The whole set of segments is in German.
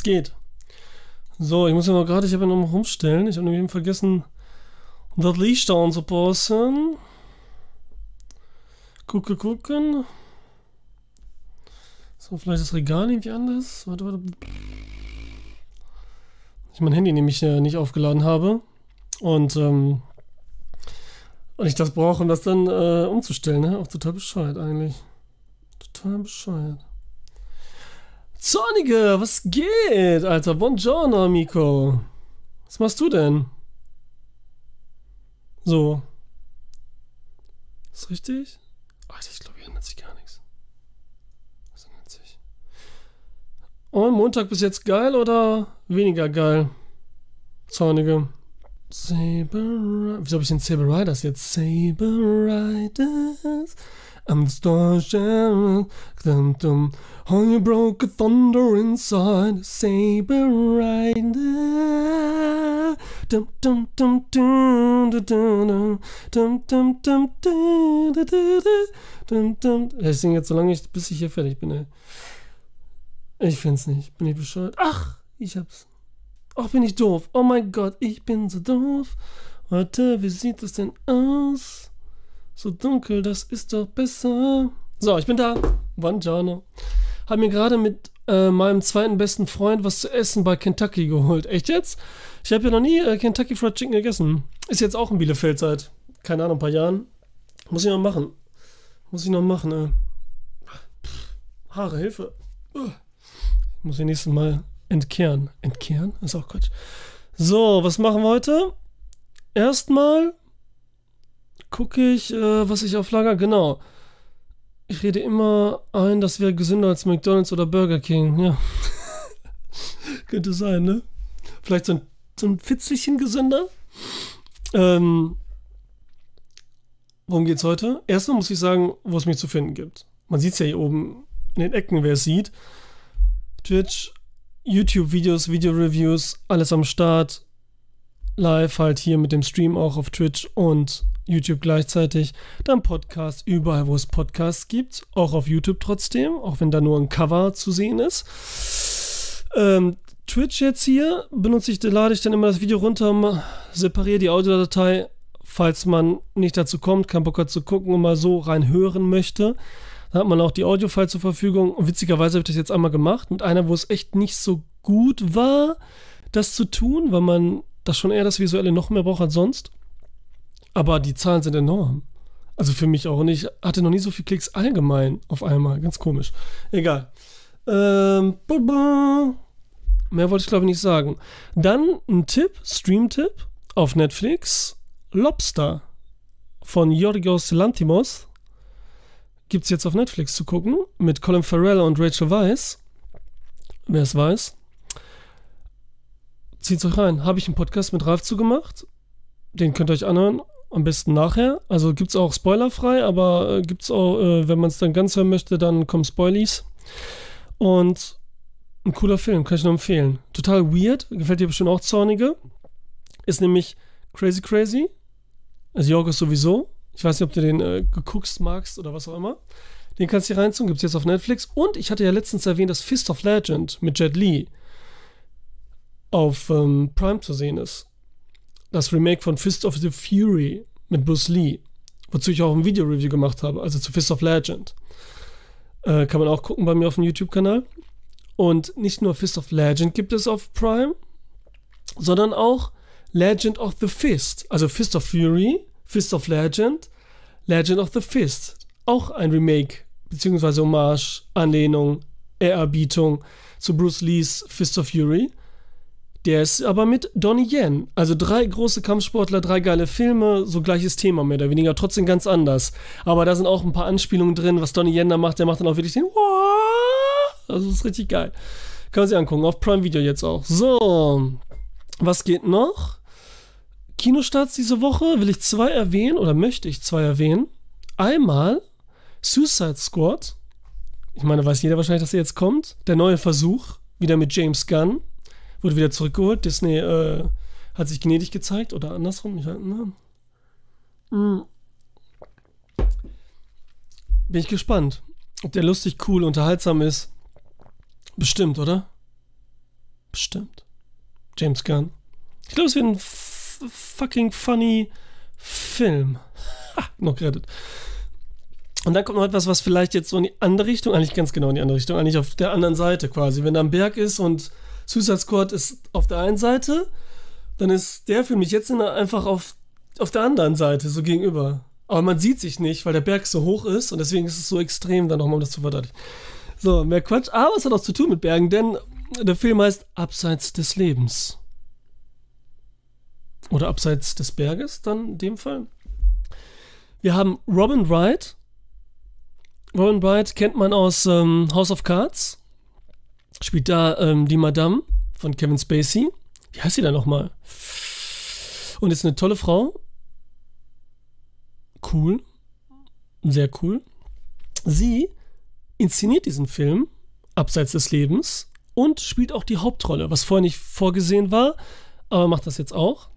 Was geht? So, ich muss ja noch gerade, ich habe ja noch mal rumstellen. Ich habe nämlich vergessen, das Licht da anzupassen. Gucke, gucken. So, vielleicht das Regal irgendwie anders. Warte, warte. Ich mein Handy nämlich äh, nicht aufgeladen habe. Und, ähm, und ich das brauche, um das dann äh, umzustellen. Ne? Auch total bescheuert eigentlich. Total bescheuert. Zornige, was geht, Alter? Buongiorno, Amico. Was machst du denn? So. Ist richtig? Alter, ich glaube, hier ändert sich gar nichts. Was ändert sich? Und Montag bis jetzt geil oder weniger geil? Zornige. Saber Wieso habe ich den Saber Riders jetzt? Saber Riders. I'm the star shadow. Dum dum. Oh, you broke a thunder inside. Saber rider. Dum. Ich singe jetzt so lange, bis ich hier fertig bin. Ich find's nicht. Bin ich bescheuert? Ach, ich hab's. Ach, bin ich doof. Oh mein Gott, ich bin so doof. Warte, wie sieht das denn aus? So dunkel, das ist doch besser. So, ich bin da. Buongiorno. Hab mir gerade mit äh, meinem zweiten besten Freund was zu essen bei Kentucky geholt. Echt jetzt? Ich habe ja noch nie äh, Kentucky Fried Chicken gegessen. Ist jetzt auch in Bielefeld seit, keine Ahnung, ein paar Jahren. Muss ich noch machen. Muss ich noch machen, äh. Pff, Haare, Hilfe. Uh. Muss ich nächstes Mal entkehren. Entkehren? Ist auch Quatsch. So, was machen wir heute? Erstmal gucke ich, äh, was ich auf Lager. Genau. Ich rede immer ein, das wäre gesünder als McDonalds oder Burger King. Ja. Könnte sein, ne? Vielleicht so ein, so ein Fitzelchen gesünder. Ähm, worum geht's heute? Erstmal muss ich sagen, wo es mich zu finden gibt. Man sieht es ja hier oben in den Ecken, wer es sieht. Twitch, YouTube-Videos, Video-Reviews, alles am Start. Live halt hier mit dem Stream auch auf Twitch und YouTube gleichzeitig, dann Podcast überall, wo es Podcasts gibt, auch auf YouTube trotzdem, auch wenn da nur ein Cover zu sehen ist. Ähm, Twitch jetzt hier benutze ich, lade ich dann immer das Video runter, separiere die Audiodatei, falls man nicht dazu kommt, keinen Bock hat zu gucken und mal so rein hören möchte. Dann hat man auch die Audiofile zur Verfügung. Und witzigerweise habe ich das jetzt einmal gemacht mit einer, wo es echt nicht so gut war, das zu tun, weil man das schon eher das Visuelle noch mehr braucht als sonst. Aber die Zahlen sind enorm. Also für mich auch. Und ich hatte noch nie so viele Klicks allgemein auf einmal. Ganz komisch. Egal. Ähm, mehr wollte ich glaube ich nicht sagen. Dann ein Tipp, Stream-Tipp auf Netflix. Lobster von Yorgos Lantimos. Gibt es jetzt auf Netflix zu gucken. Mit Colin Farrell und Rachel Weisz. Wer es weiß. Zieht's euch rein. Habe ich einen Podcast mit Ralf zugemacht. Den könnt ihr euch anhören. Am besten nachher. Also gibt es auch spoilerfrei, aber äh, gibt es auch, äh, wenn man es dann ganz hören möchte, dann kommen Spoilies. Und ein cooler Film, kann ich nur empfehlen. Total weird, gefällt dir bestimmt auch Zornige. Ist nämlich Crazy Crazy. Also Jorgos sowieso. Ich weiß nicht, ob du den äh, geguckt magst oder was auch immer. Den kannst du hier reinziehen, gibt es jetzt auf Netflix. Und ich hatte ja letztens erwähnt, dass Fist of Legend mit Jet Li auf ähm, Prime zu sehen ist das Remake von Fist of the Fury mit Bruce Lee, wozu ich auch ein Video-Review gemacht habe, also zu Fist of Legend. Äh, kann man auch gucken bei mir auf dem YouTube-Kanal. Und nicht nur Fist of Legend gibt es auf Prime, sondern auch Legend of the Fist. Also Fist of Fury, Fist of Legend, Legend of the Fist. Auch ein Remake, beziehungsweise Hommage, Anlehnung, Ehrerbietung zu Bruce Lees Fist of Fury. Der ist aber mit Donnie Yen. Also drei große Kampfsportler, drei geile Filme, so gleiches Thema mehr oder weniger, trotzdem ganz anders. Aber da sind auch ein paar Anspielungen drin, was Donnie Yen da macht. Der macht dann auch wirklich den Also das ist richtig geil. Kann man sich angucken, auf Prime Video jetzt auch. So, was geht noch? Kinostarts diese Woche will ich zwei erwähnen oder möchte ich zwei erwähnen. Einmal Suicide Squad. Ich meine, weiß jeder wahrscheinlich, dass er jetzt kommt. Der neue Versuch, wieder mit James Gunn wurde wieder zurückgeholt. Disney äh, hat sich gnädig gezeigt oder andersrum. Ich, ne? mm. Bin ich gespannt, ob der lustig, cool, unterhaltsam ist. Bestimmt, oder? Bestimmt. James Gunn. Ich glaube, es wird ein fucking funny Film. Ha, noch gerettet. Und dann kommt noch etwas, was vielleicht jetzt so in die andere Richtung, eigentlich ganz genau in die andere Richtung, eigentlich auf der anderen Seite quasi. Wenn da ein Berg ist und Suicide Squad ist auf der einen Seite, dann ist der für mich jetzt einfach auf, auf der anderen Seite, so gegenüber. Aber man sieht sich nicht, weil der Berg so hoch ist und deswegen ist es so extrem, dann nochmal, um das zu verdeutlichen. So, mehr Quatsch. Aber es hat auch zu tun mit Bergen, denn der Film heißt Abseits des Lebens. Oder Abseits des Berges, dann in dem Fall. Wir haben Robin Wright. Robin Wright kennt man aus ähm, House of Cards. Spielt da ähm, die Madame von Kevin Spacey. Wie heißt sie da nochmal? Und ist eine tolle Frau. Cool. Sehr cool. Sie inszeniert diesen Film, Abseits des Lebens, und spielt auch die Hauptrolle, was vorher nicht vorgesehen war, aber macht das jetzt auch.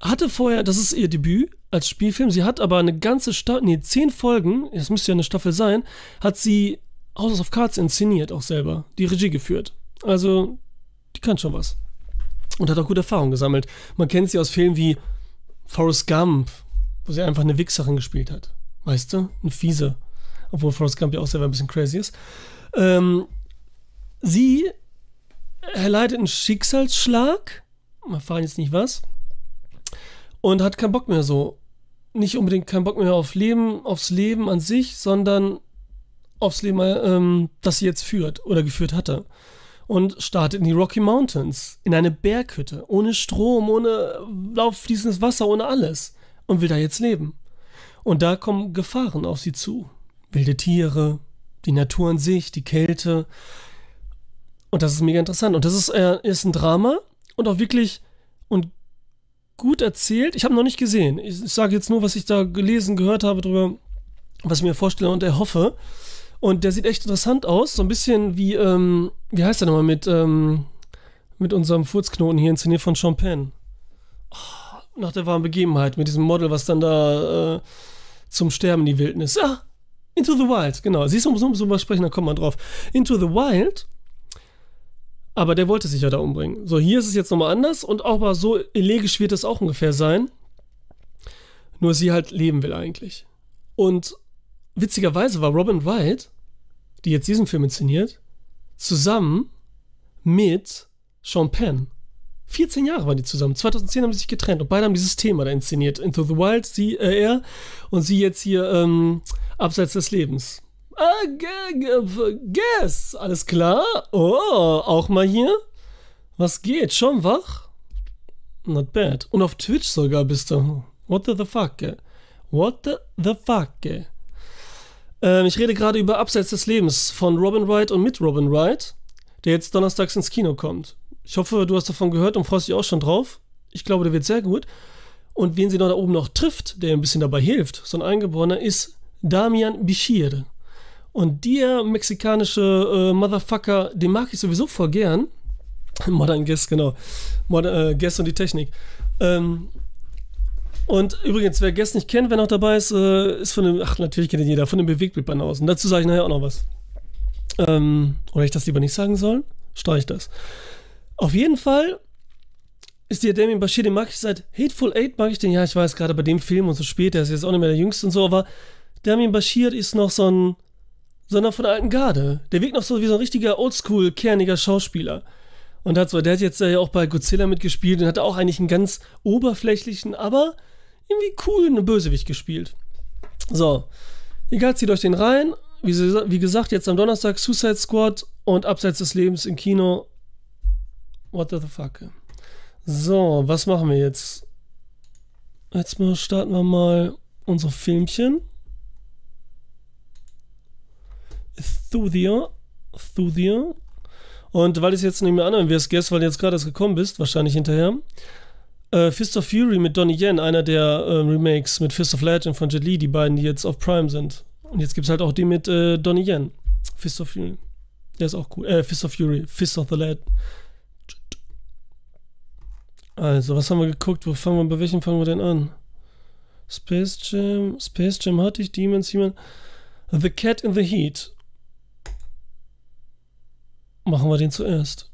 Hatte vorher, das ist ihr Debüt als Spielfilm, sie hat aber eine ganze Staffel, nee, zehn Folgen, es müsste ja eine Staffel sein, hat sie House of Cards inszeniert, auch selber, die Regie geführt. Also, die kann schon was. Und hat auch gute Erfahrungen gesammelt. Man kennt sie aus Filmen wie Forrest Gump, wo sie einfach eine Wichserin gespielt hat. Weißt du? Eine fiese. Obwohl Forrest Gump ja auch selber ein bisschen crazy ist. Ähm, sie erleidet einen Schicksalsschlag. Wir erfahren jetzt nicht was. Und hat keinen Bock mehr so. Nicht unbedingt keinen Bock mehr auf Leben, aufs Leben an sich, sondern aufs Leben, ähm, das sie jetzt führt oder geführt hatte. Und startet in die Rocky Mountains, in eine Berghütte, ohne Strom, ohne lauffließendes Wasser, ohne alles. Und will da jetzt leben. Und da kommen Gefahren auf sie zu. Wilde Tiere, die Natur an sich, die Kälte. Und das ist mega interessant. Und das ist, äh, ist ein Drama und auch wirklich und gut erzählt. Ich habe noch nicht gesehen. Ich, ich sage jetzt nur, was ich da gelesen, gehört habe darüber, was ich mir vorstelle und erhoffe. Und der sieht echt interessant aus. So ein bisschen wie, ähm, wie heißt der nochmal mit, ähm, mit unserem Furzknoten hier inszeniert von Champagne. Oh, nach der warmen Begebenheit mit diesem Model, was dann da äh, zum Sterben in die Wildnis. Ah, Into the Wild, genau. Siehst du, um so was sprechen, da kommt man drauf. Into the Wild. Aber der wollte sich ja da umbringen. So, hier ist es jetzt nochmal anders und auch mal so elegisch wird es auch ungefähr sein. Nur sie halt leben will eigentlich. Und witzigerweise war Robin Wright, die jetzt diesen Film inszeniert, zusammen mit Sean Penn. 14 Jahre waren die zusammen. 2010 haben sie sich getrennt und beide haben dieses Thema da inszeniert. Into the Wild, sie, äh, er und sie jetzt hier ähm, Abseits des Lebens. Ah, guess, alles klar? Oh, auch mal hier? Was geht? Schon wach? Not bad. Und auf Twitch sogar bist du. What the fuck? What the fuck? Ähm, ich rede gerade über Abseits des Lebens von Robin Wright und mit Robin Wright, der jetzt donnerstags ins Kino kommt. Ich hoffe, du hast davon gehört und freust dich auch schon drauf. Ich glaube, der wird sehr gut. Und wen sie noch da oben noch trifft, der ein bisschen dabei hilft, so ein Eingeborener, ist Damian Bichir. Und der mexikanische äh, Motherfucker, den mag ich sowieso voll gern. Modern Guest, genau. Modern äh, Guest und die Technik. Ähm, und übrigens, wer Guest nicht kennt, wer noch dabei ist, äh, ist von dem, ach, natürlich kennt ihn jeder, von dem Bewegtbildband aus. Und dazu sage ich nachher auch noch was. Ähm, oder ich das lieber nicht sagen soll, streich das. Auf jeden Fall ist der Damien Bashir, den mag ich seit Hateful Eight, mag ich den, ja, ich weiß, gerade bei dem Film und so spät, der ist jetzt auch nicht mehr der Jüngste und so, aber Damien Bashir ist noch so ein, so einer von der alten Garde. Der wirkt noch so wie so ein richtiger Oldschool, kerniger Schauspieler. Und hat so, der hat jetzt ja auch bei Godzilla mitgespielt und hat auch eigentlich einen ganz oberflächlichen, aber irgendwie coolen Bösewicht gespielt. So, egal, zieht euch den rein. Wie, wie gesagt, jetzt am Donnerstag Suicide Squad und Abseits des Lebens im Kino. What the fuck? So, was machen wir jetzt? Jetzt mal starten wir mal unsere Filmchen. Thudia. Thudia. Und weil ich es jetzt nicht mehr anhören wirst, Guess, weil du jetzt gerade gekommen bist, wahrscheinlich hinterher, äh, Fist of Fury mit Donnie Yen, einer der äh, Remakes mit Fist of Legend von Jet Li, die beiden, die jetzt auf Prime sind. Und jetzt gibt es halt auch die mit äh, Donnie Yen. Fist of Fury. Der ist auch cool. Äh, Fist of Fury. Fist of the Lad. Also, was haben wir geguckt? Wo fangen wir, bei welchem fangen wir denn an? Space Jam. Space Jam hatte ich, Demons, Human. The Cat in the Heat. machen wir den zuerst.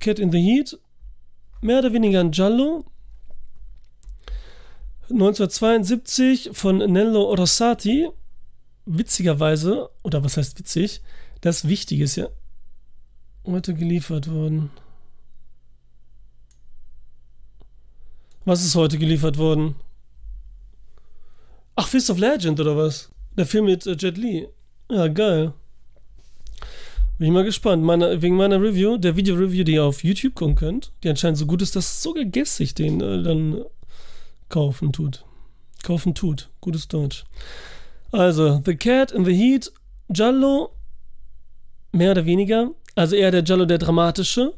Cat in the Heat, mehr oder weniger ein Giallo. 1972 von Nello Rossati. Witzigerweise, oder was heißt witzig, das Wichtige ist ja heute geliefert worden. Was ist heute geliefert worden? Ach, Fist of Legend oder was? Der Film mit äh, Jet Li. Ja, geil. Bin ich mal gespannt. Meine, wegen meiner Review, der Video-Review, die ihr auf YouTube gucken könnt, die anscheinend so gut ist, dass sogar Guest sich den äh, dann kaufen tut. Kaufen tut. Gutes Deutsch. Also, The Cat in the Heat, Giallo, mehr oder weniger. Also eher der Giallo, der dramatische.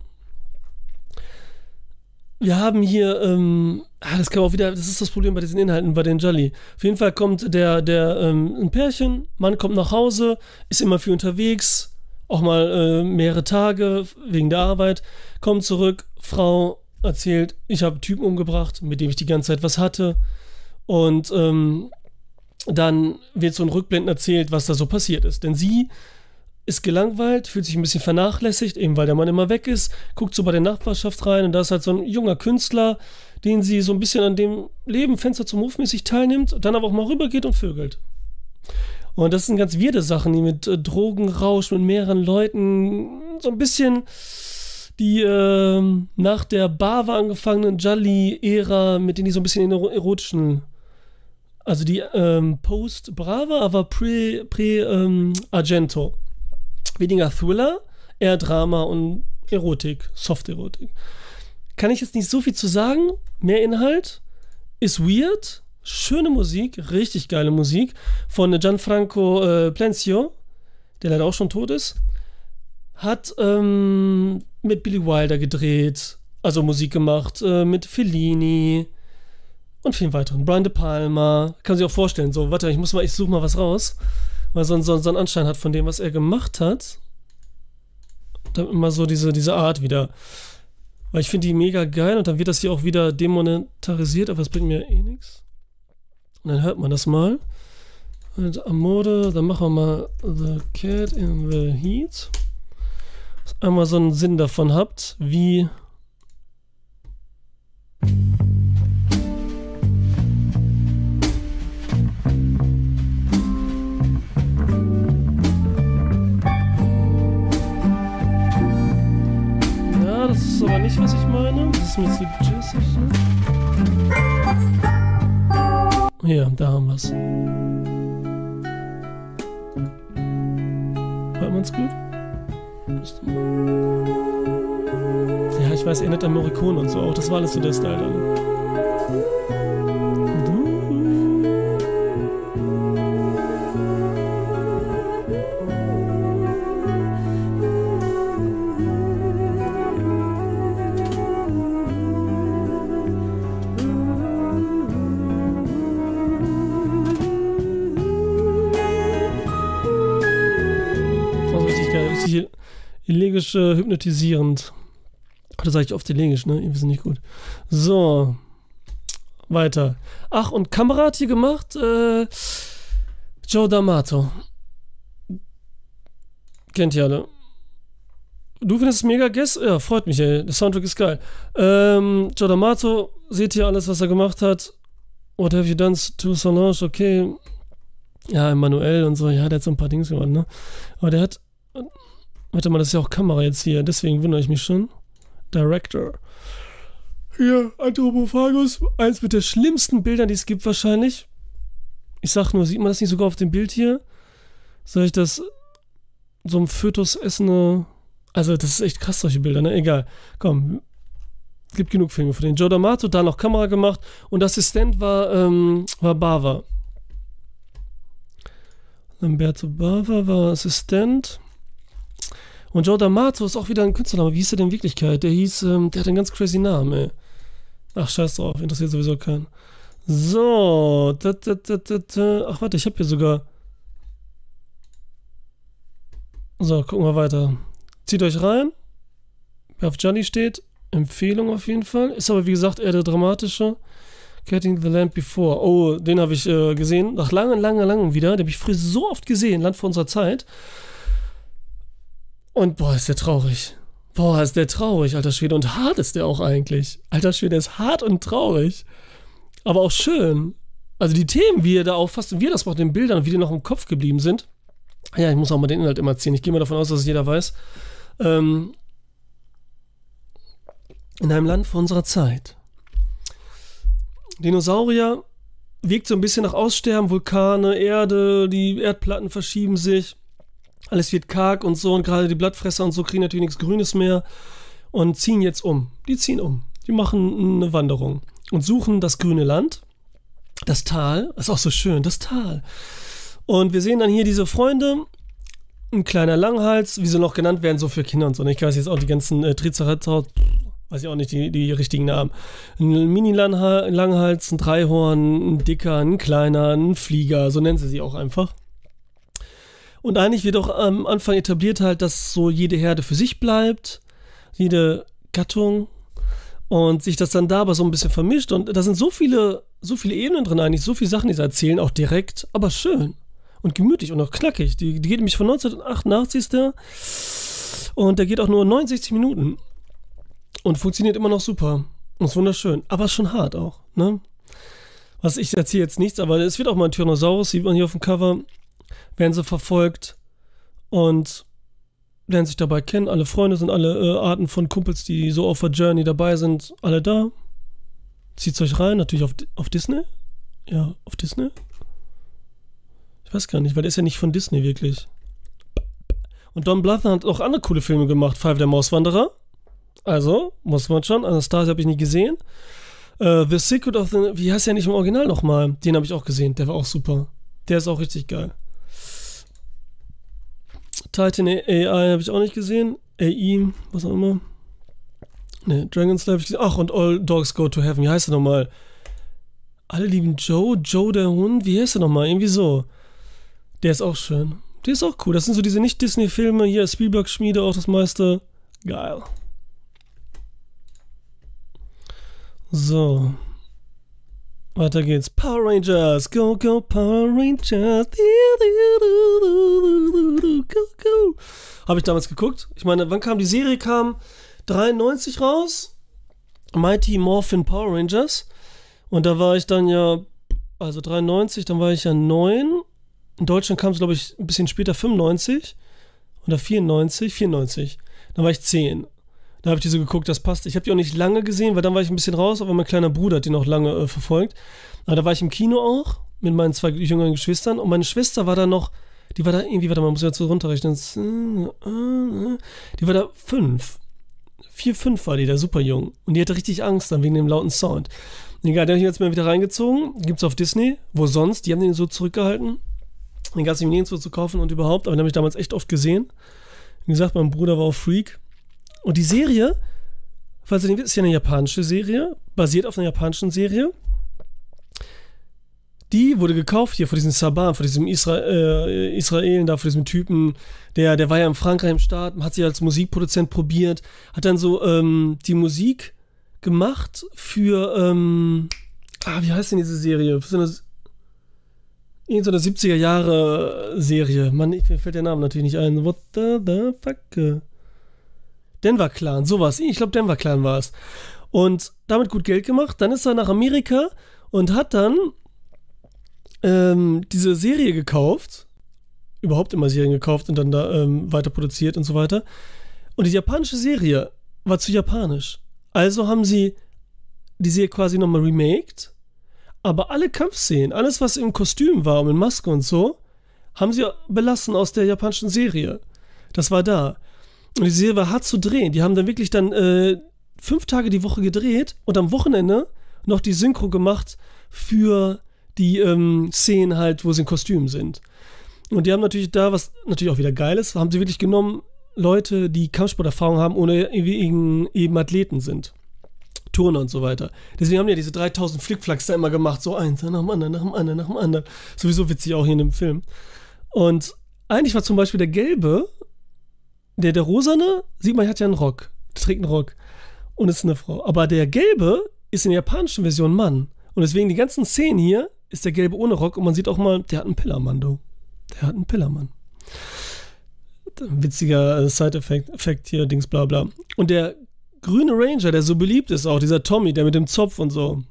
Wir haben hier, ähm, ah, das kann auch wieder, das ist das Problem bei diesen Inhalten, bei den Jolly. Auf jeden Fall kommt der, der, ähm, ein Pärchen, Mann kommt nach Hause, ist immer viel unterwegs, auch mal äh, mehrere Tage wegen der Arbeit, kommt zurück, Frau erzählt, ich habe Typen umgebracht, mit dem ich die ganze Zeit was hatte. Und ähm, dann wird so ein Rückblenden erzählt, was da so passiert ist. Denn sie ist gelangweilt, fühlt sich ein bisschen vernachlässigt, eben weil der Mann immer weg ist, guckt so bei der Nachbarschaft rein und da ist halt so ein junger Künstler, den sie so ein bisschen an dem Leben Fenster zum Hof mäßig teilnimmt, dann aber auch mal rübergeht und vögelt. Und das sind ganz wirde Sachen, die mit äh, Drogenrausch, mit mehreren Leuten, so ein bisschen die äh, nach der Bava angefangenen Jolly-Ära, mit denen die so ein bisschen in erotischen, also die ähm, Post-Brava, aber pre-Argento. Pre, ähm, Weniger Thriller, eher Drama und Erotik, Soft-Erotik. Kann ich jetzt nicht so viel zu sagen, mehr Inhalt, ist weird, Schöne Musik, richtig geile Musik von Gianfranco äh, Plancio, der leider auch schon tot ist. Hat ähm, mit Billy Wilder gedreht, also Musik gemacht, äh, mit Fellini und vielen weiteren. Brian De Palma, kann sich auch vorstellen. So, warte, ich muss mal, ich suche mal was raus, weil so, so, so einen Anschein hat von dem, was er gemacht hat. Damit mal so diese, diese Art wieder. Weil ich finde die mega geil und dann wird das hier auch wieder demonetarisiert, aber das bringt mir eh nichts. Und dann hört man das mal. Und Amore, dann machen wir mal The Cat in the Heat. Dass ihr einmal so einen Sinn davon habt, wie. Ja, das ist aber nicht, was ich meine. Das ist mir zu jazzig. Hier, da haben wir es. Hört man es gut? Ja, ich weiß, erinnert an Morricone und so auch. Das war alles so der Style dann. Elegisch äh, hypnotisierend. Das sage ich oft elegisch, ne? Ihr wisst nicht gut. So. Weiter. Ach, und Kamera hat hier gemacht äh, Joe D'Amato. Kennt ihr alle. Du findest es mega Guess? Ja, freut mich, ey. Der Soundtrack ist geil. Ähm, Joe D'Amato, seht ihr alles, was er gemacht hat? What have you done to Solange? Okay. Ja, Emanuel und so. Ja, der hat so ein paar Dings gemacht, ne? Aber der hat Warte mal, das ist ja auch Kamera jetzt hier, deswegen wundere ich mich schon. Director. Hier, Anthropophagus, eins mit der schlimmsten Bildern, die es gibt wahrscheinlich. Ich sag nur, sieht man das nicht sogar auf dem Bild hier? Soll ich das so ein Fötus essende. Also, das ist echt krass, solche Bilder, ne? Egal. Komm. Gibt genug Filme für den. Joe D'Amato, da noch Kamera gemacht und Assistent war, ähm, war Bava. Lamberto Bava war Assistent. Und Joe D'Amato ist auch wieder ein Künstlername. Wie hieß der denn in Wirklichkeit? Der hieß, ähm, der hat einen ganz crazy Namen, ey. Ach, scheiß drauf, interessiert sowieso keinen. So, da, da, da, da, da. ach warte, ich habe hier sogar. So, gucken wir weiter. Zieht euch rein. Wer auf Johnny steht, Empfehlung auf jeden Fall. Ist aber wie gesagt eher der dramatische. Getting the Land Before. Oh, den habe ich äh, gesehen. Nach langen, langen, langen wieder. Den habe ich früher so oft gesehen, Land vor unserer Zeit. Und boah, ist der traurig. Boah, ist der traurig, alter Schwede. Und hart ist der auch eigentlich. Alter Schwede ist hart und traurig. Aber auch schön. Also die Themen, wie er da auffasst und wie er das macht den Bildern wie die noch im Kopf geblieben sind. Ja, ich muss auch mal den Inhalt immer erzählen. Ich gehe mal davon aus, dass es jeder weiß. Ähm, in einem Land vor unserer Zeit. Dinosaurier wirkt so ein bisschen nach Aussterben, Vulkane, Erde, die Erdplatten verschieben sich, alles wird karg und so und gerade die Blattfresser und so kriegen natürlich nichts Grünes mehr und ziehen jetzt um. Die ziehen um. Die machen eine Wanderung und suchen das grüne Land, das Tal, ist auch so schön, das Tal. Und wir sehen dann hier diese Freunde, ein kleiner Langhals, wie sie noch genannt werden, so für Kinder und so. Ich weiß jetzt auch die ganzen äh, Triceratops, weiß ich auch nicht die, die richtigen Namen. Ein Mini-Langhals, ein Dreihorn, ein dicker, ein kleiner, ein Flieger, so nennen sie sie auch einfach. Und eigentlich wird auch am Anfang etabliert halt, dass so jede Herde für sich bleibt, jede Gattung und sich das dann da aber so ein bisschen vermischt und da sind so viele, so viele Ebenen drin eigentlich, so viele Sachen, die sie erzählen, auch direkt, aber schön und gemütlich und auch knackig. Die, die geht nämlich von 1988 der und der geht auch nur 69 Minuten. Und funktioniert immer noch super. Und ist wunderschön. Aber schon hart auch, ne? Was ich erzähle jetzt nichts, aber es wird auch mal ein Tyrannosaurus, sieht man hier auf dem Cover. Werden sie verfolgt und lernen sich dabei kennen. Alle Freunde sind alle äh, Arten von Kumpels, die so auf der Journey dabei sind, alle da. Zieht's euch rein, natürlich auf, auf Disney. Ja, auf Disney. Ich weiß gar nicht, weil der ist ja nicht von Disney wirklich. Und Don Bluth hat auch andere coole Filme gemacht. Five der Mauswanderer. Also, muss man schon. Anastasia habe ich nie gesehen. Uh, the Secret of the. Wie heißt der nicht im Original nochmal? Den habe ich auch gesehen. Der war auch super. Der ist auch richtig geil. Titan AI habe ich auch nicht gesehen. AI, was auch immer. Ne, Dragon's Life habe ich gesehen. Ach, und All Dogs Go to Heaven. Wie heißt der nochmal? Alle lieben Joe. Joe der Hund. Wie heißt der nochmal? Irgendwie so. Der ist auch schön. Der ist auch cool. Das sind so diese Nicht-Disney-Filme. Hier Spielberg-Schmiede auch das meiste. Geil. So. Weiter geht's. Power Rangers. Go, go, Power Rangers. Go, go. Habe ich damals geguckt. Ich meine, wann kam die Serie? Kam 93 raus. Mighty Morphin Power Rangers. Und da war ich dann ja, also 93, dann war ich ja 9. In Deutschland kam es, glaube ich, ein bisschen später, 95. Oder 94, 94. Dann war ich 10. Da habe ich die so geguckt, das passt. Ich habe die auch nicht lange gesehen, weil dann war ich ein bisschen raus, aber mein kleiner Bruder hat die noch lange äh, verfolgt. Aber da war ich im Kino auch mit meinen zwei jüngeren Geschwistern und meine Schwester war da noch, die war da irgendwie, warte mal, muss ich so runterrechnen. Die war da fünf. Vier, fünf war die da, super jung. Und die hatte richtig Angst dann wegen dem lauten Sound. Egal, den habe ich jetzt mal wieder reingezogen. Gibt's auf Disney. Wo sonst? Die haben den so zurückgehalten. Den gab es ihm nirgendwo zu kaufen und überhaupt, aber den habe ich damals echt oft gesehen. Wie gesagt, mein Bruder war auch Freak. Und die Serie, falls ihr nicht wisst, ist ja eine japanische Serie, basiert auf einer japanischen Serie. Die wurde gekauft hier von diesem Saban, von diesem Isra äh, Israelen da, von diesem Typen, der, der war ja in Frankreich im Start, hat sich als Musikproduzent probiert, hat dann so ähm, die Musik gemacht für, ähm, ah, wie heißt denn diese Serie? Für so eine, in so eine 70er Jahre Serie. Mann, mir fällt der Name natürlich nicht ein. What the, the fuck? Denver Clan, sowas. Ich glaube, Denver Clan war es. Und damit gut Geld gemacht. Dann ist er nach Amerika und hat dann ähm, diese Serie gekauft. Überhaupt immer Serien gekauft und dann da ähm, weiter produziert und so weiter. Und die japanische Serie war zu japanisch. Also haben sie die Serie quasi nochmal remaked. Aber alle Kampfszenen, alles was im Kostüm war und in Maske und so, haben sie belassen aus der japanischen Serie. Das war da. Und die Serie war hart zu drehen. Die haben dann wirklich dann äh, fünf Tage die Woche gedreht und am Wochenende noch die Synchro gemacht für die ähm, Szenen halt, wo sie in Kostümen sind. Und die haben natürlich da, was natürlich auch wieder geil ist, haben sie wirklich genommen, Leute, die Kampfsporterfahrung haben, ohne irgendwie eben Athleten sind. Turner und so weiter. Deswegen haben die ja diese 3000 Flickflacks da immer gemacht, so eins nach dem anderen, nach dem anderen, nach dem anderen. Sowieso witzig auch hier in dem Film. Und eigentlich war zum Beispiel der Gelbe der, der Rosane, sieht man, hat ja einen Rock. Der trägt einen Rock. Und ist eine Frau. Aber der Gelbe ist in der japanischen Version Mann. Und deswegen die ganzen Szenen hier ist der Gelbe ohne Rock. Und man sieht auch mal, der hat einen Pillermann, du. Der hat einen Pillermann. witziger äh, Side-Effekt hier, Dings, bla bla. Und der grüne Ranger, der so beliebt ist, auch dieser Tommy, der mit dem Zopf und so,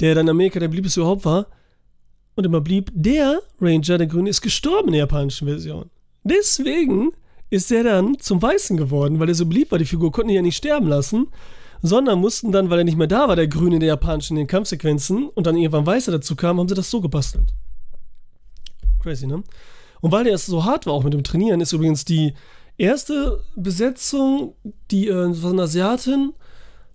der dann in Amerika der beliebteste überhaupt war und immer blieb, der Ranger, der grüne, ist gestorben in der japanischen Version. Deswegen ist er dann zum Weißen geworden, weil er so beliebt war. Die Figur konnten ihn ja nicht sterben lassen, sondern mussten dann, weil er nicht mehr da war, der Grüne der japanischen in den Kampfsequenzen und dann irgendwann Weißer dazu kam, haben sie das so gebastelt. Crazy, ne? Und weil der so hart war, auch mit dem Trainieren, ist übrigens die erste Besetzung, die äh, von Asiatin,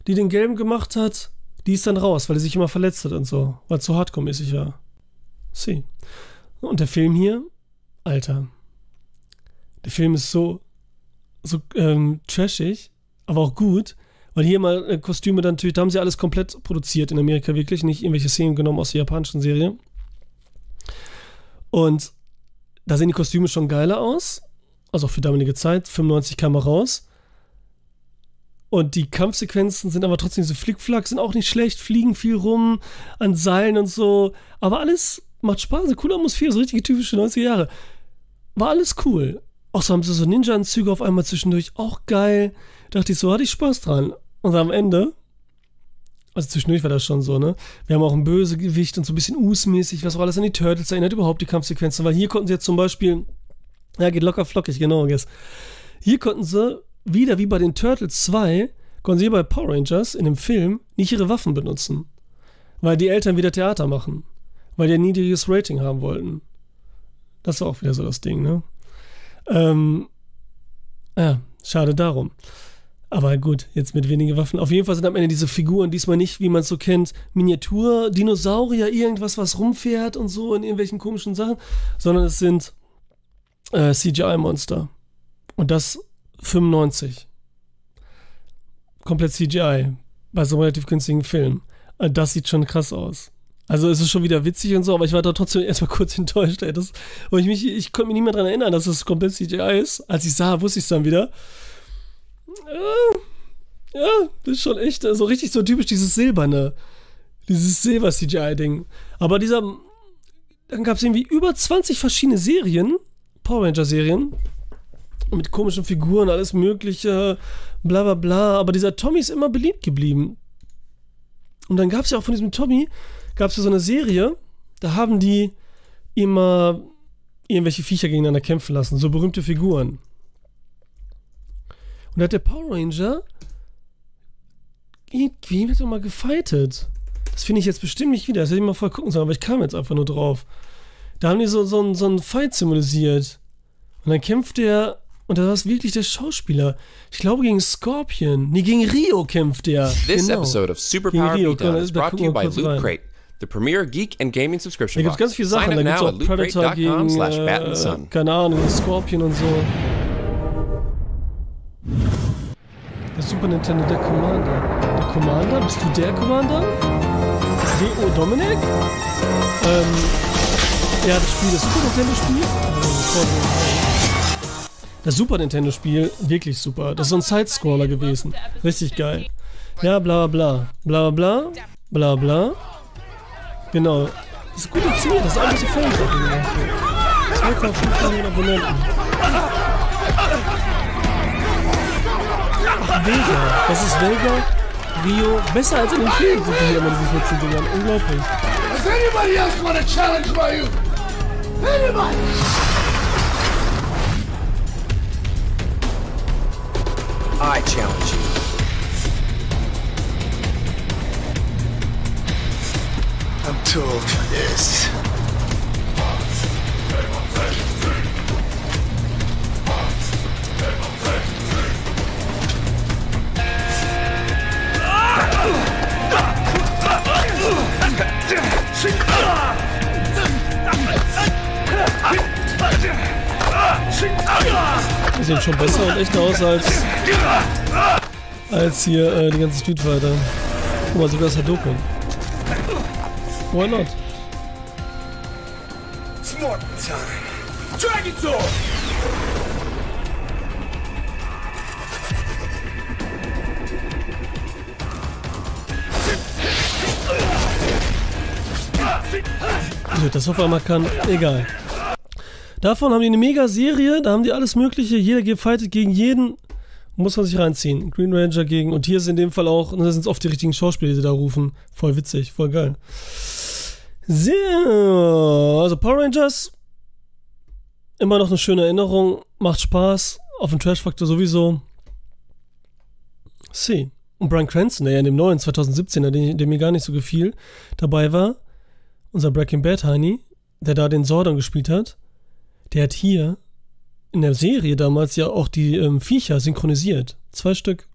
die den Gelben gemacht hat, die ist dann raus, weil er sich immer verletzt hat und so, weil so hardcore-mäßig war. See. Und der Film hier, Alter. Der Film ist so, so ähm, trashig, aber auch gut, weil hier mal äh, Kostüme dann natürlich, da haben sie alles komplett produziert in Amerika wirklich, nicht irgendwelche Szenen genommen aus der japanischen Serie. Und da sehen die Kostüme schon geiler aus, also auch für damalige Zeit, 95 kam er raus. Und die Kampfsequenzen sind aber trotzdem so Flickflack, sind auch nicht schlecht, fliegen viel rum an Seilen und so. Aber alles macht Spaß, eine coole Atmosphäre, so richtige typische 90er Jahre. War alles cool. Auch so haben sie so Ninja-Anzüge auf einmal zwischendurch, auch geil. Dachte ich so, hatte ich Spaß dran. Und am Ende, also zwischendurch war das schon so, ne? Wir haben auch ein Bösegewicht und so ein bisschen Us-mäßig, was auch alles an die Turtles erinnert, überhaupt die Kampfsequenzen, weil hier konnten sie jetzt zum Beispiel, ja, geht locker flockig, genau, guess. Hier konnten sie wieder wie bei den Turtles 2, konnten sie bei Power Rangers in dem Film nicht ihre Waffen benutzen. Weil die Eltern wieder Theater machen. Weil die ein niedriges Rating haben wollten. Das war auch wieder so das Ding, ne? Ähm, ja, schade darum. Aber gut, jetzt mit wenigen Waffen. Auf jeden Fall sind am Ende diese Figuren diesmal nicht, wie man es so kennt, Miniatur, Dinosaurier, irgendwas, was rumfährt und so in irgendwelchen komischen Sachen, sondern es sind äh, CGI-Monster. Und das 95. Komplett CGI. Bei so einem relativ günstigen Film. Und das sieht schon krass aus. Also es ist schon wieder witzig und so, aber ich war da trotzdem erstmal kurz enttäuscht, ey. Das, ich, mich, ich konnte mich nicht mehr daran erinnern, dass es komplett CGI ist. Als ich sah, wusste ich es dann wieder. Ja, ja, das ist schon echt so also richtig so typisch dieses silberne, dieses Silber-CGI-Ding. Aber dieser, dann gab es irgendwie über 20 verschiedene Serien, Power Ranger-Serien, mit komischen Figuren, alles mögliche, bla bla bla. Aber dieser Tommy ist immer beliebt geblieben. Und dann gab es ja auch von diesem Tommy, gab es ja so eine Serie, da haben die immer irgendwelche Viecher gegeneinander kämpfen lassen, so berühmte Figuren. Und da hat der Power Ranger irgendwie hat er mal gefightet. Das finde ich jetzt bestimmt nicht wieder. Das hätte ich mal vorher gucken sollen, aber ich kam jetzt einfach nur drauf. Da haben die so, so, so einen Fight symbolisiert. Und dann kämpft er und da war es wirklich der Schauspieler. Ich glaube gegen Scorpion. Nee, gegen Rio kämpft er. This genau. episode of Superpower Beatdown is brought to you by Loot Crate, the premier geek and gaming subscription box. Da gibt es ganz viele Sachen. Da gibt es auch Predator gegen, äh, keine Ahnung, Scorpion und so. Super Nintendo, der Commander. Der Commander? Bist du der Commander? D.O. Dominic? Ähm, ja, das Spiel, das Super Nintendo Spiel? Das Super Nintendo Spiel, wirklich super. Das ist so ein Sidescroller gewesen. Richtig geil. Ja, bla bla bla. Bla bla bla bla. Genau. Das ist gut erzählt, das ist alles so gemacht. 2,5 Abonnenten. Vega. Das ist Vega, Rio. Besser als in den Filmen sind die hier immer diese 14 Dingern. Unglaublich. Does anybody else want a challenge by you? Anybody? I challenge you. I'm too old for this. Schon besser und echter aus als, als hier äh, die ganzen Street Fighter. Guck mal, sogar das Hadouken. Why not? Dragon Sword! Das auf einmal kann, egal. Davon haben die eine Mega-Serie, da haben die alles Mögliche, jeder fightet gegen jeden, muss man sich reinziehen. Green Ranger gegen, und hier ist in dem Fall auch, da sind es oft die richtigen Schauspieler, die da rufen. Voll witzig, voll geil. Sehr, also Power Rangers, immer noch eine schöne Erinnerung, macht Spaß, auf den Trash-Faktor sowieso. See. Und Brian Cranston, der ja in dem neuen 2017, der, der mir gar nicht so gefiel, dabei war, unser Breaking Bad Heini, der da den Sordon gespielt hat, der hat hier in der Serie damals ja auch die ähm, Viecher synchronisiert. Zwei Stück.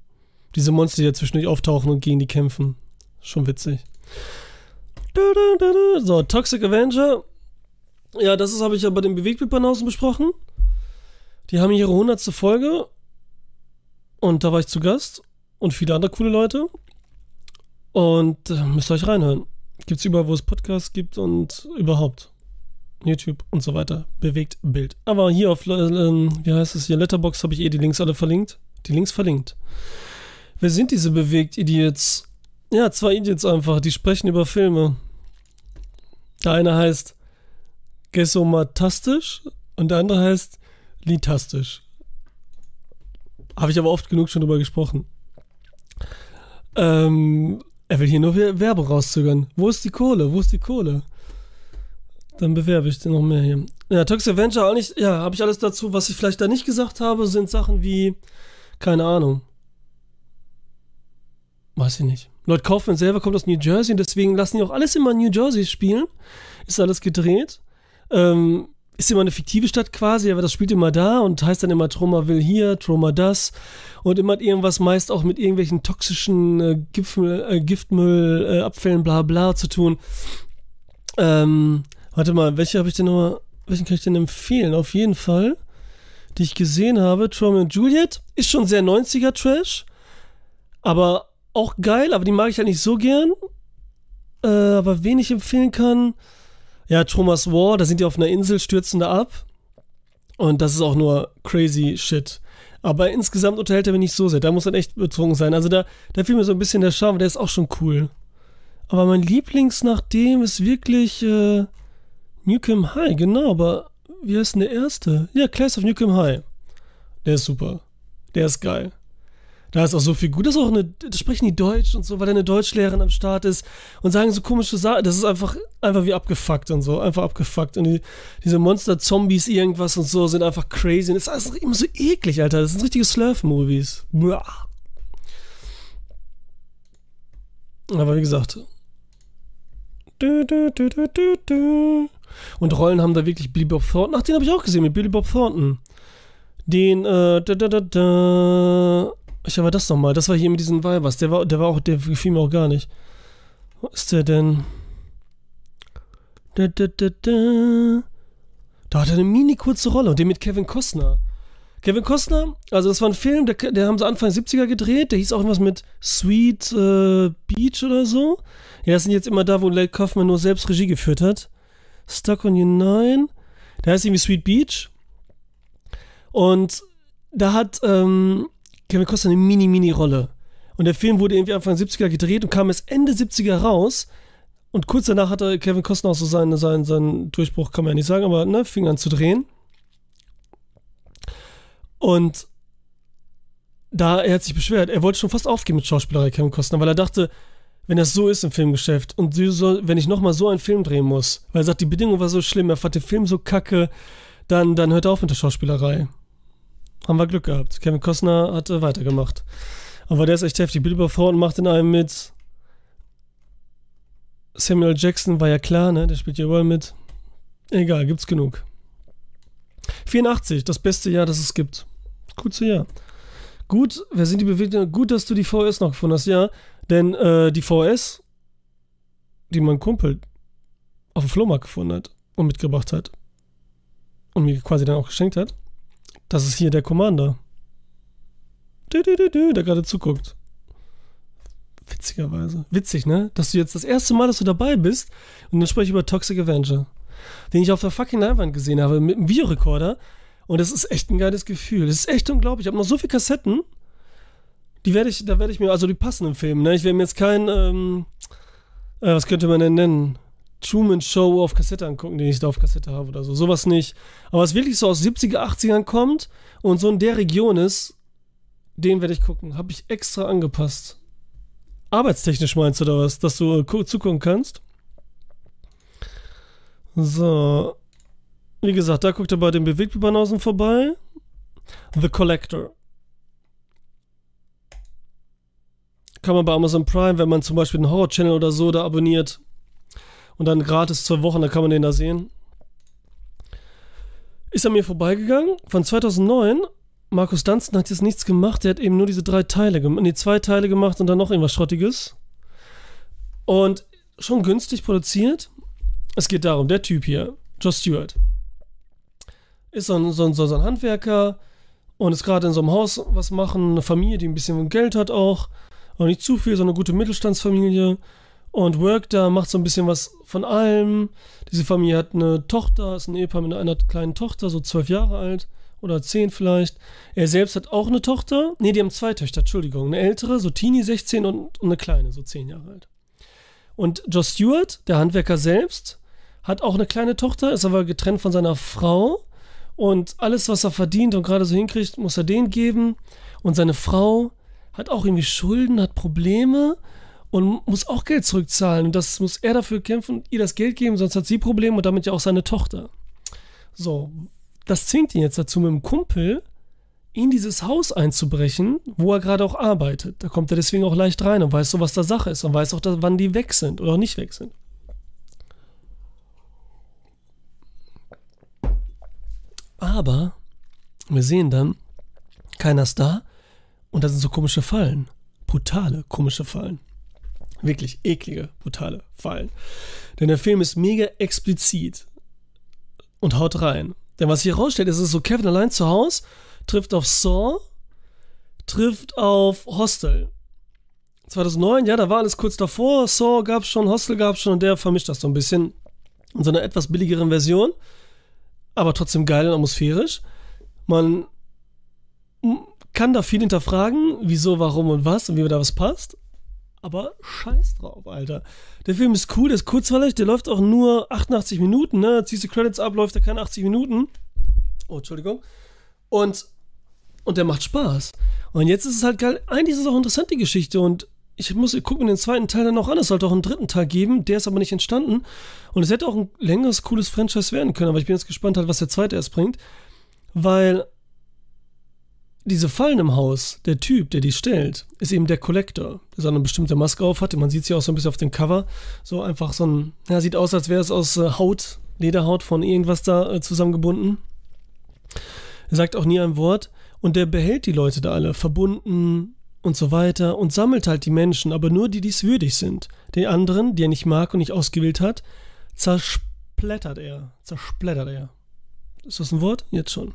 Diese Monster, die ja zwischendurch auftauchen und gegen die kämpfen. Schon witzig. So, Toxic Avenger. Ja, das habe ich ja bei den Bewegtbildbanausen besprochen. Die haben ihre 100. Folge. Und da war ich zu Gast. Und viele andere coole Leute. Und äh, müsst ihr euch reinhören. Gibt's überall, wo es Podcasts gibt und überhaupt. YouTube und so weiter. Bewegt Bild. Aber hier auf, äh, wie heißt es hier, Letterbox habe ich eh die Links alle verlinkt. Die Links verlinkt. Wer sind diese bewegt Idiots? Ja, zwei Idiots einfach, die sprechen über Filme. Der eine heißt Gesomatastisch und der andere heißt Litastisch. Habe ich aber oft genug schon drüber gesprochen. Ähm, er will hier nur Werbung rauszögern. Wo ist die Kohle? Wo ist die Kohle? Dann bewerbe ich den noch mehr hier. Ja, Toxic Avenger auch nicht. Ja, habe ich alles dazu. Was ich vielleicht da nicht gesagt habe, sind Sachen wie. Keine Ahnung. Weiß ich nicht. Lloyd Kaufman selber kommt aus New Jersey und deswegen lassen die auch alles immer in New Jersey spielen. Ist alles gedreht. Ähm, ist immer eine fiktive Stadt quasi, aber das spielt immer da und heißt dann immer Troma will hier, Troma das und immer hat irgendwas meist auch mit irgendwelchen toxischen äh, Giftmüll, äh, Giftmüll äh, Abfällen, bla bla zu tun. Ähm, warte mal, welche habe ich denn nochmal, welchen kann ich denn empfehlen? Auf jeden Fall, die ich gesehen habe, Troma und Juliet, ist schon sehr 90er Trash, aber auch geil, aber die mag ich halt nicht so gern. Äh, aber wen ich empfehlen kann, ja, Thomas War, da sind die auf einer Insel, stürzen da ab. Und das ist auch nur crazy shit. Aber insgesamt unterhält er mich nicht so sehr. Da muss er echt betrunken sein. Also da, da fiel mir so ein bisschen der Charme, der ist auch schon cool. Aber mein Lieblings nach dem ist wirklich äh, Newcomb High, genau. Aber wie heißt denn der erste? Ja, Class of Newcomb High. Der ist super. Der ist geil. Da ist auch so viel gut. Das auch eine, da sprechen die Deutsch und so, weil da eine Deutschlehrerin am Start ist und sagen so komische Sachen. Das ist einfach, einfach wie abgefuckt und so. Einfach abgefuckt. Und die, diese Monster-Zombies, irgendwas und so, sind einfach crazy. Und das ist alles immer so eklig, Alter. Das sind richtige Slurf-Movies. Aber wie gesagt. Und Rollen haben da wirklich Billy Bob Thornton. Ach, den habe ich auch gesehen mit Billy Bob Thornton. Den, äh, da, da, da, da. Ich aber das nochmal. Das war hier mit diesen Weibers. Der war, der war auch, der gefiel mir auch gar nicht. Wo ist der denn? Da, da, da, da. Da hat er eine mini kurze Rolle und den mit Kevin Costner. Kevin Costner, also das war ein Film, der, der haben sie Anfang 70er gedreht, der hieß auch irgendwas mit Sweet äh, Beach oder so. Ja, das sind jetzt immer da, wo Lake Kaufman nur selbst Regie geführt hat. Stuck on You 9. Der heißt irgendwie Sweet Beach. Und da hat ähm, Kevin Costner eine mini-mini-Rolle. Und der Film wurde irgendwie Anfang 70er gedreht und kam erst Ende 70er raus. Und kurz danach hatte Kevin Costner auch so seinen, seinen, seinen Durchbruch, kann man ja nicht sagen, aber ne, fing an zu drehen. Und da, er hat sich beschwert, er wollte schon fast aufgeben mit Schauspielerei, Kevin Costner, weil er dachte, wenn das so ist im Filmgeschäft und so, wenn ich nochmal so einen Film drehen muss, weil er sagt, die Bedingung war so schlimm, er fand den Film so kacke, dann, dann hört er auf mit der Schauspielerei haben wir Glück gehabt. Kevin Costner hat äh, weitergemacht. Aber der ist echt heftig. Billy Bob macht in einem mit. Samuel Jackson war ja klar, ne? Der spielt ja überall mit. Egal, gibt's genug. 84, das beste Jahr, das es gibt. Gutes Jahr. Gut, wer sind die Bewegungen? Gut, dass du die VS noch gefunden hast, ja. Denn äh, die VS, die mein Kumpel auf dem Flohmarkt gefunden hat und mitgebracht hat und mir quasi dann auch geschenkt hat, das ist hier der Commander. Du, du, du, der gerade zuguckt. Witzigerweise. Witzig, ne? Dass du jetzt das erste Mal, dass du dabei bist und dann spreche ich über Toxic Avenger. Den ich auf der fucking Leinwand gesehen habe mit einem Videorekorder. Und das ist echt ein geiles Gefühl. Das ist echt unglaublich. Ich habe noch so viele Kassetten. Die werde ich, da werde ich mir, also die passenden Filme, ne? Ich werde mir jetzt kein, ähm, äh, was könnte man denn nennen? Truman Show auf Kassette angucken, den ich da auf Kassette habe oder so. Sowas nicht. Aber was wirklich so aus 70er, 80ern kommt und so in der Region ist, den werde ich gucken. Habe ich extra angepasst. Arbeitstechnisch meinst du oder was? Dass du äh, zugucken kannst? So. Wie gesagt, da guckt er bei den Bewegtbanausen vorbei. The Collector. Kann man bei Amazon Prime, wenn man zum Beispiel einen Horror-Channel oder so da abonniert und dann gratis zwei Wochen, dann kann man den da sehen. Ist an mir vorbeigegangen. Von 2009. Markus Dunstan hat jetzt nichts gemacht. Der hat eben nur diese drei Teile gemacht. Nee, zwei Teile gemacht und dann noch irgendwas Schrottiges. Und schon günstig produziert. Es geht darum, der Typ hier, Joe Stewart, ist so ein, so ein, so ein Handwerker und ist gerade in so einem Haus was machen, eine Familie, die ein bisschen Geld hat auch. Und nicht zu viel, so eine gute Mittelstandsfamilie. Und Work da macht so ein bisschen was von allem. Diese Familie hat eine Tochter, ist ein Ehepaar mit einer kleinen Tochter, so zwölf Jahre alt oder zehn vielleicht. Er selbst hat auch eine Tochter. Ne, die haben zwei Töchter, Entschuldigung. Eine ältere, so Teenie, 16 und eine kleine, so zehn Jahre alt. Und Joe Stewart, der Handwerker selbst, hat auch eine kleine Tochter, ist aber getrennt von seiner Frau. Und alles, was er verdient und gerade so hinkriegt, muss er denen geben. Und seine Frau hat auch irgendwie Schulden, hat Probleme und muss auch Geld zurückzahlen. Und das muss er dafür kämpfen, ihr das Geld geben, sonst hat sie Probleme und damit ja auch seine Tochter. So, das zwingt ihn jetzt dazu, mit dem Kumpel in dieses Haus einzubrechen, wo er gerade auch arbeitet. Da kommt er deswegen auch leicht rein und weiß so, was da Sache ist und weiß auch, wann die weg sind oder auch nicht weg sind. Aber wir sehen dann, keiner ist da und da sind so komische Fallen. Brutale, komische Fallen. Wirklich eklige, brutale Fallen. Denn der Film ist mega explizit und haut rein. Denn was hier rausstellt, ist es so Kevin allein zu Hause, trifft auf Saw, trifft auf Hostel. 2009, ja, da war alles kurz davor. Saw gab es schon, Hostel gab es schon und der vermischt das so ein bisschen in so einer etwas billigeren Version. Aber trotzdem geil und atmosphärisch. Man kann da viel hinterfragen, wieso, warum und was und wie da was passt. Aber scheiß drauf, Alter. Der Film ist cool, der ist kurzweilig, der läuft auch nur 88 Minuten, ne? Ziehst du Credits ab, läuft er keine 80 Minuten. Oh, Entschuldigung. Und, und der macht Spaß. Und jetzt ist es halt geil. Eigentlich ist es auch interessant, die Geschichte. Und ich muss gucken den zweiten Teil dann noch an. Es sollte auch einen dritten Teil geben. Der ist aber nicht entstanden. Und es hätte auch ein längeres, cooles Franchise werden können. Aber ich bin jetzt gespannt, halt, was der zweite erst bringt. Weil diese Fallen im Haus, der Typ, der die stellt, ist eben der Collector, der so eine bestimmte Maske auf hat. Man sieht ja auch so ein bisschen auf dem Cover. So einfach so ein, ja, sieht aus, als wäre es aus äh, Haut, Lederhaut von irgendwas da äh, zusammengebunden. Er sagt auch nie ein Wort. Und der behält die Leute da alle, verbunden und so weiter und sammelt halt die Menschen, aber nur die, die es würdig sind. Den anderen, die er nicht mag und nicht ausgewählt hat, zersplättert er. Zersplättert er. Ist das ein Wort? Jetzt schon.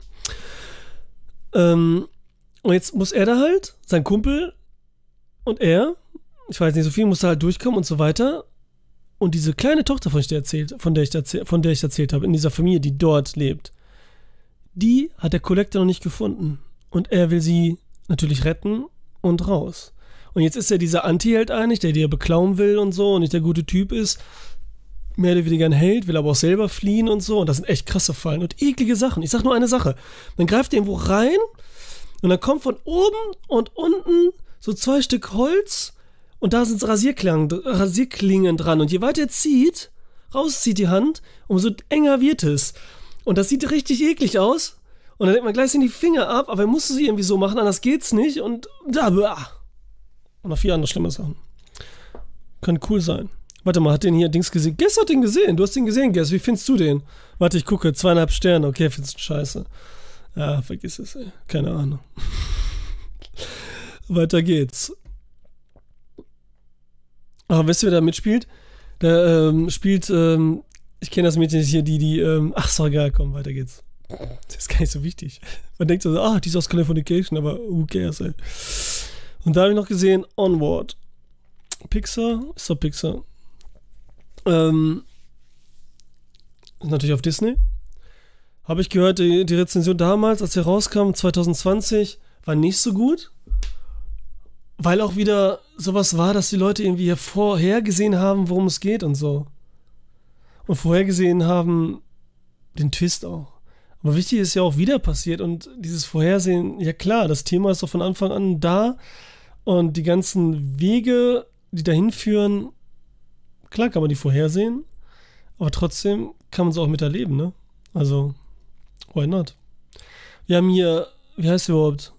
Ähm, und jetzt muss er da halt, sein Kumpel und er, ich weiß nicht so viel, muss da halt durchkommen und so weiter. Und diese kleine Tochter, von, ich erzählt, von, der ich erzählt, von der ich erzählt habe, in dieser Familie, die dort lebt, die hat der Kollektor noch nicht gefunden. Und er will sie natürlich retten und raus. Und jetzt ist er dieser Anti-Held eigentlich, der dir beklauen will und so und nicht der gute Typ ist. Mehr oder weniger ein Held, will aber auch selber fliehen und so. Und das sind echt krasse Fallen und eklige Sachen. Ich sag nur eine Sache. Man greift irgendwo rein und dann kommt von oben und unten so zwei Stück Holz und da sind Rasierklingen, Rasierklingen dran. Und je weiter er zieht, rauszieht die Hand, umso enger wird es. Und das sieht richtig eklig aus. Und dann denkt man gleich sind die Finger ab, aber er musste sie irgendwie so machen, anders geht's nicht. Und da, Und noch vier andere schlimme Sachen. Kann cool sein. Warte mal, hat den hier Dings gesehen? Guess hat den gesehen. Du hast den gesehen, Guess. Wie findest du den? Warte, ich gucke. Zweieinhalb Sterne. Okay, findest du scheiße. Ja, vergiss es. Keine Ahnung. Weiter geht's. Aber wisst ihr, wer da mitspielt? Der ähm, spielt, ähm, ich kenne das Mädchen hier, die, die, ähm, ach, so egal, komm, weiter geht's. Das ist gar nicht so wichtig. Man denkt so, ah, die ist aus Californication, aber who cares, ey. Und da habe ich noch gesehen, Onward. Pixar, ist doch Pixar. Ähm, natürlich auf Disney. Habe ich gehört, die, die Rezension damals, als er rauskam, 2020, war nicht so gut. Weil auch wieder sowas war, dass die Leute irgendwie vorhergesehen haben, worum es geht und so. und vorhergesehen haben den Twist auch. Aber wichtig ist ja auch wieder passiert und dieses Vorhersehen, ja klar, das Thema ist doch von Anfang an da und die ganzen Wege, die dahin führen, klar kann man die vorhersehen, aber trotzdem kann man es auch miterleben, ne? Also, why not? Wir haben hier, wie heißt er überhaupt?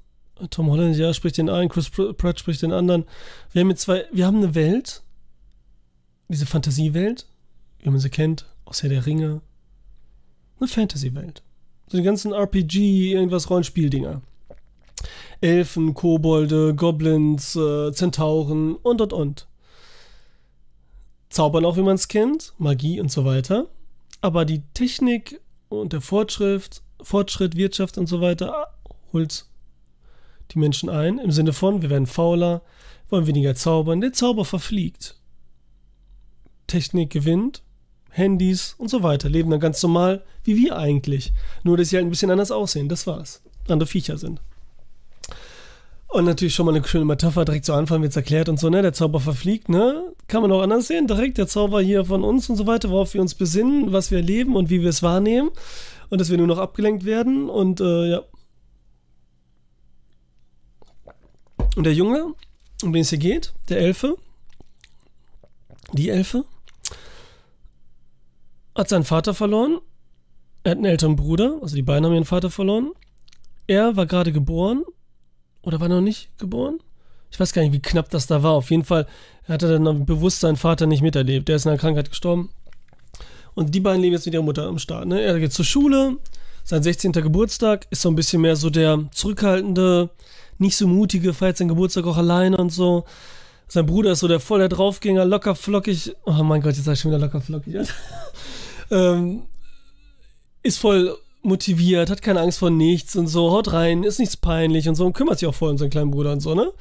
Tom Holland, ja, spricht den einen, Chris Pratt spricht den anderen. Wir haben hier zwei, wir haben eine Welt, diese Fantasiewelt, wie man sie kennt, aus Herr der Ringe. Eine Fantasy-Welt. So die ganzen RPG, irgendwas Rollenspieldinger. Elfen, Kobolde, Goblins, äh, Zentauren und und und. Zaubern auch, wie man es kennt, Magie und so weiter. Aber die Technik und der Fortschritt, Fortschritt, Wirtschaft und so weiter holt die Menschen ein. Im Sinne von, wir werden fauler, wollen weniger zaubern. Der Zauber verfliegt. Technik gewinnt, Handys und so weiter. Leben dann ganz normal, wie wir eigentlich. Nur, dass sie halt ein bisschen anders aussehen. Das war's. Andere Viecher sind. Und natürlich schon mal eine schöne Metapher, direkt zu Anfang wird es erklärt und so, ne? Der Zauber verfliegt, ne? Kann man auch anders sehen. Direkt der Zauber hier von uns und so weiter, worauf wir uns besinnen, was wir erleben und wie wir es wahrnehmen. Und dass wir nur noch abgelenkt werden. Und äh, ja. Und der Junge, um den es hier geht, der Elfe, die Elfe, hat seinen Vater verloren. Er hat einen älteren Bruder, also die beiden haben ihren Vater verloren. Er war gerade geboren oder war noch nicht geboren? Ich weiß gar nicht, wie knapp das da war. Auf jeden Fall hat er dann bewusst seinen Vater nicht miterlebt. Der ist in einer Krankheit gestorben. Und die beiden leben jetzt mit ihrer Mutter am Start. Ne? Er geht zur Schule. Sein 16. Geburtstag ist so ein bisschen mehr so der zurückhaltende, nicht so mutige, feiert seinen Geburtstag auch alleine und so. Sein Bruder ist so der voller Draufgänger, locker flockig. Oh mein Gott, jetzt sag ich schon wieder locker flockig. ähm, ist voll motiviert, hat keine Angst vor nichts und so, haut rein, ist nichts peinlich und so und kümmert sich auch voll um seinen kleinen Bruder und so, ne?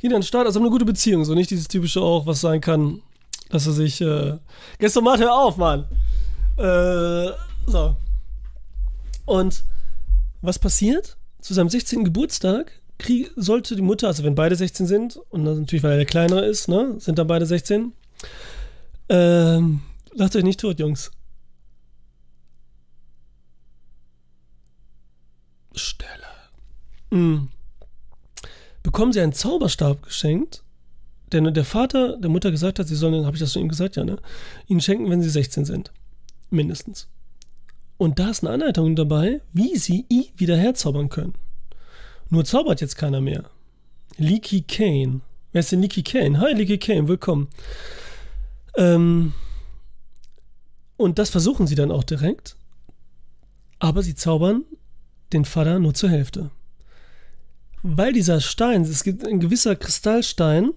Geht an den Start, also eine gute Beziehung, so nicht dieses typische auch, was sein kann, dass er sich, äh, gestern mal hör auf, Mann. Äh, so. Und was passiert? Zu seinem 16. Geburtstag krieg, sollte die Mutter, also wenn beide 16 sind, und natürlich, weil er der Kleinere ist, ne, sind dann beide 16, ähm, lacht euch nicht tot, Jungs. Stelle. Mhm. Bekommen sie einen Zauberstab geschenkt, denn der Vater der Mutter gesagt hat, sie sollen, habe ich das zu ihm gesagt, ja, ne? Ihnen schenken, wenn sie 16 sind. Mindestens. Und da ist eine Anleitung dabei, wie sie I wieder herzaubern können. Nur zaubert jetzt keiner mehr. Leaky Kane. Wer ist denn Leaky Kane? Hi, Leaky Kane, willkommen. Ähm, und das versuchen sie dann auch direkt. Aber sie zaubern den Vater nur zur Hälfte. Weil dieser Stein, es gibt ein gewisser Kristallstein,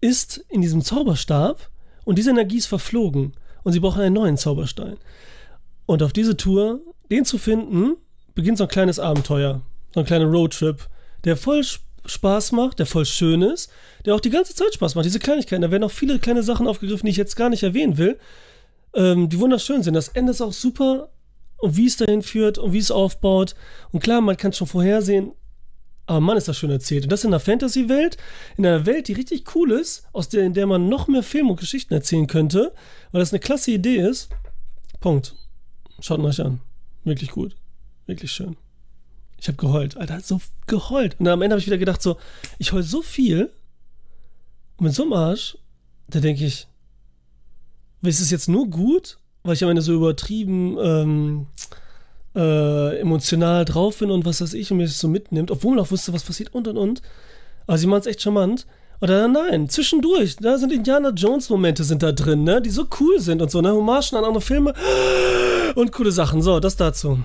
ist in diesem Zauberstab und diese Energie ist verflogen und sie brauchen einen neuen Zauberstein. Und auf diese Tour, den zu finden, beginnt so ein kleines Abenteuer, so ein kleiner Roadtrip, der voll Spaß macht, der voll schön ist, der auch die ganze Zeit Spaß macht. Diese Kleinigkeiten, da werden auch viele kleine Sachen aufgegriffen, die ich jetzt gar nicht erwähnen will, ähm, die wunderschön sind. Das Ende ist auch super und wie es dahin führt und wie es aufbaut. Und klar, man kann schon vorhersehen, aber Mann, ist das schön erzählt. Und das in einer Fantasy-Welt, in einer Welt, die richtig cool ist, aus der, in der man noch mehr Filme und Geschichten erzählen könnte, weil das eine klasse Idee ist. Punkt. Schaut euch an. Wirklich gut. Wirklich schön. Ich habe geheult. Alter, so geheult. Und dann am Ende habe ich wieder gedacht, so, ich heul so viel. Und mit so einem Arsch, da denke ich, ist es jetzt nur gut, weil ich am Ende so übertrieben ähm, äh, emotional drauf bin und was weiß ich und mir das so mitnimmt, obwohl man auch wusste, was passiert und und und. Aber sie machen es echt charmant. Oder nein, zwischendurch, da sind Indiana Jones Momente sind da drin, ne, die so cool sind und so, ne, Hommagen an andere Filme und coole Sachen. So, das dazu.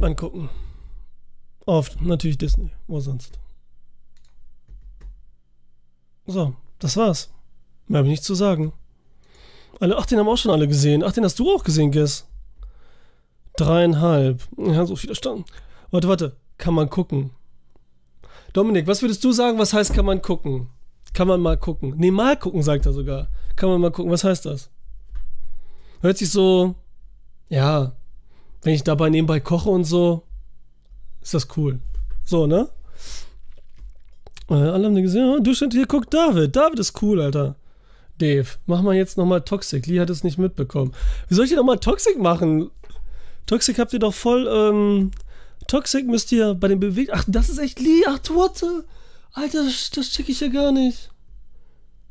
Angucken. Oft, natürlich Disney, wo sonst. So, das war's. Mehr habe ich nichts zu sagen. Alle, ach, den haben auch schon alle gesehen. Ach, den hast du auch gesehen, Guess. Dreieinhalb. Ja, so viele Stunden. Warte, warte. Kann man gucken. Dominik, was würdest du sagen, was heißt, kann man gucken? Kann man mal gucken. Nee, mal gucken, sagt er sogar. Kann man mal gucken. Was heißt das? Hört sich so, ja, wenn ich dabei nebenbei koche und so, ist das cool. So, ne? Äh, alle haben gesehen, oh, Durchschnitt, hier guckt David. David ist cool, Alter. Dave, mach mal jetzt nochmal Toxic. Lee hat es nicht mitbekommen. Wie soll ich denn nochmal Toxic machen? Toxic habt ihr doch voll, ähm, Toxic müsst ihr bei den Bewegungen. Ach, das ist echt Lee. Ach, Torte. Alter, das, das check ich ja gar nicht.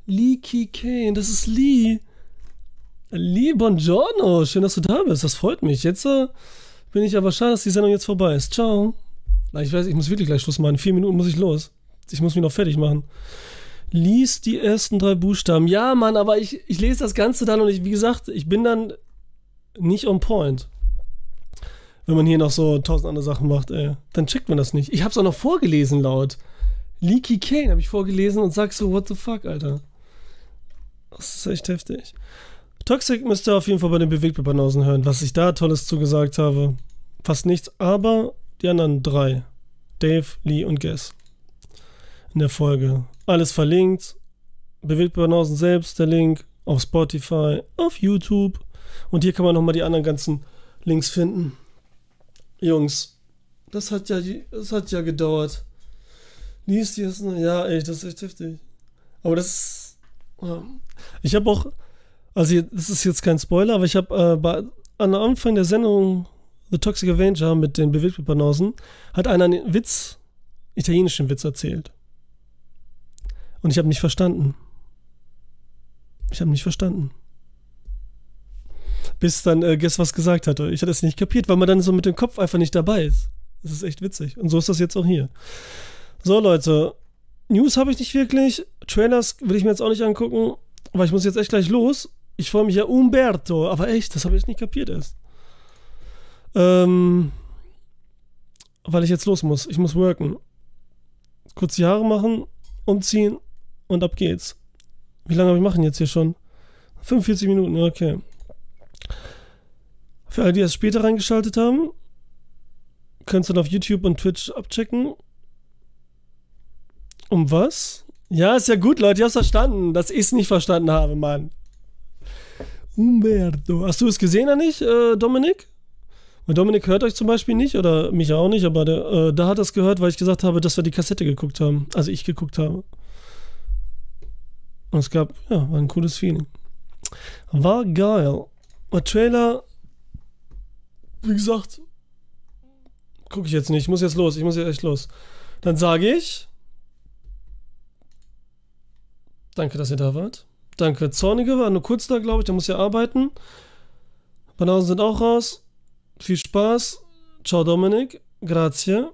Lee Key Kane, das ist Lee. Lee Buongiorno, schön, dass du da bist. Das freut mich. Jetzt äh, bin ich aber schade, dass die Sendung jetzt vorbei ist. Ciao. Ich weiß, ich muss wirklich gleich Schluss machen. In vier Minuten muss ich los. Ich muss mich noch fertig machen. Lies die ersten drei Buchstaben. Ja, Mann, aber ich, ich lese das Ganze dann und ich, wie gesagt, ich bin dann nicht on point. Wenn man hier noch so tausend andere Sachen macht, ey, dann checkt man das nicht. Ich hab's auch noch vorgelesen laut. Leaky Kane habe ich vorgelesen und sag so, what the fuck, Alter. Das ist echt heftig. Toxic müsst ihr auf jeden Fall bei den Bewegtbildbanausen hören, was ich da Tolles zugesagt habe. Fast nichts, aber die anderen drei. Dave, Lee und Guess. In der Folge. Alles verlinkt. Bewegtbildbanausen selbst, der Link. Auf Spotify, auf YouTube. Und hier kann man nochmal die anderen ganzen Links finden. Jungs, das hat ja, das hat ja gedauert. Lies die ersten, ja, ey, das ist echt heftig. Aber das ist, ja. Ich habe auch, also das ist jetzt kein Spoiler, aber ich habe äh, bei, am Anfang der Sendung The Toxic Avenger mit den Bewegtbildbanausen hat einer einen Witz, italienischen Witz erzählt. Und ich habe nicht verstanden. Ich habe nicht verstanden bis dann äh, Guess was gesagt hatte. Ich hatte es nicht kapiert, weil man dann so mit dem Kopf einfach nicht dabei ist. Das ist echt witzig. Und so ist das jetzt auch hier. So, Leute. News habe ich nicht wirklich. Trailers will ich mir jetzt auch nicht angucken, weil ich muss jetzt echt gleich los. Ich freue mich ja Umberto, aber echt, das habe ich nicht kapiert erst. Ähm, weil ich jetzt los muss. Ich muss worken. Kurz die Haare machen, umziehen und ab geht's. Wie lange habe ich machen jetzt hier schon? 45 Minuten, okay. Für alle, die erst später reingeschaltet haben, könnt ihr dann auf YouTube und Twitch abchecken. Um was? Ja, ist ja gut, Leute, ich hab's verstanden, dass ich es nicht verstanden habe, Mann. Umberto. Hast du es gesehen oder nicht, äh, Dominik? Weil Dominik hört euch zum Beispiel nicht oder mich auch nicht, aber der, äh, da hat er es gehört, weil ich gesagt habe, dass wir die Kassette geguckt haben. Also ich geguckt habe. Und es gab, ja, war ein cooles Feeling. War geil. Der Trailer wie gesagt, gucke ich jetzt nicht. Ich muss jetzt los. Ich muss jetzt echt los. Dann sage ich. Danke, dass ihr da wart. Danke. Zornige war nur kurz da, glaube ich. Der muss ja arbeiten. Banausen sind auch raus. Viel Spaß. Ciao, Dominik. Grazie.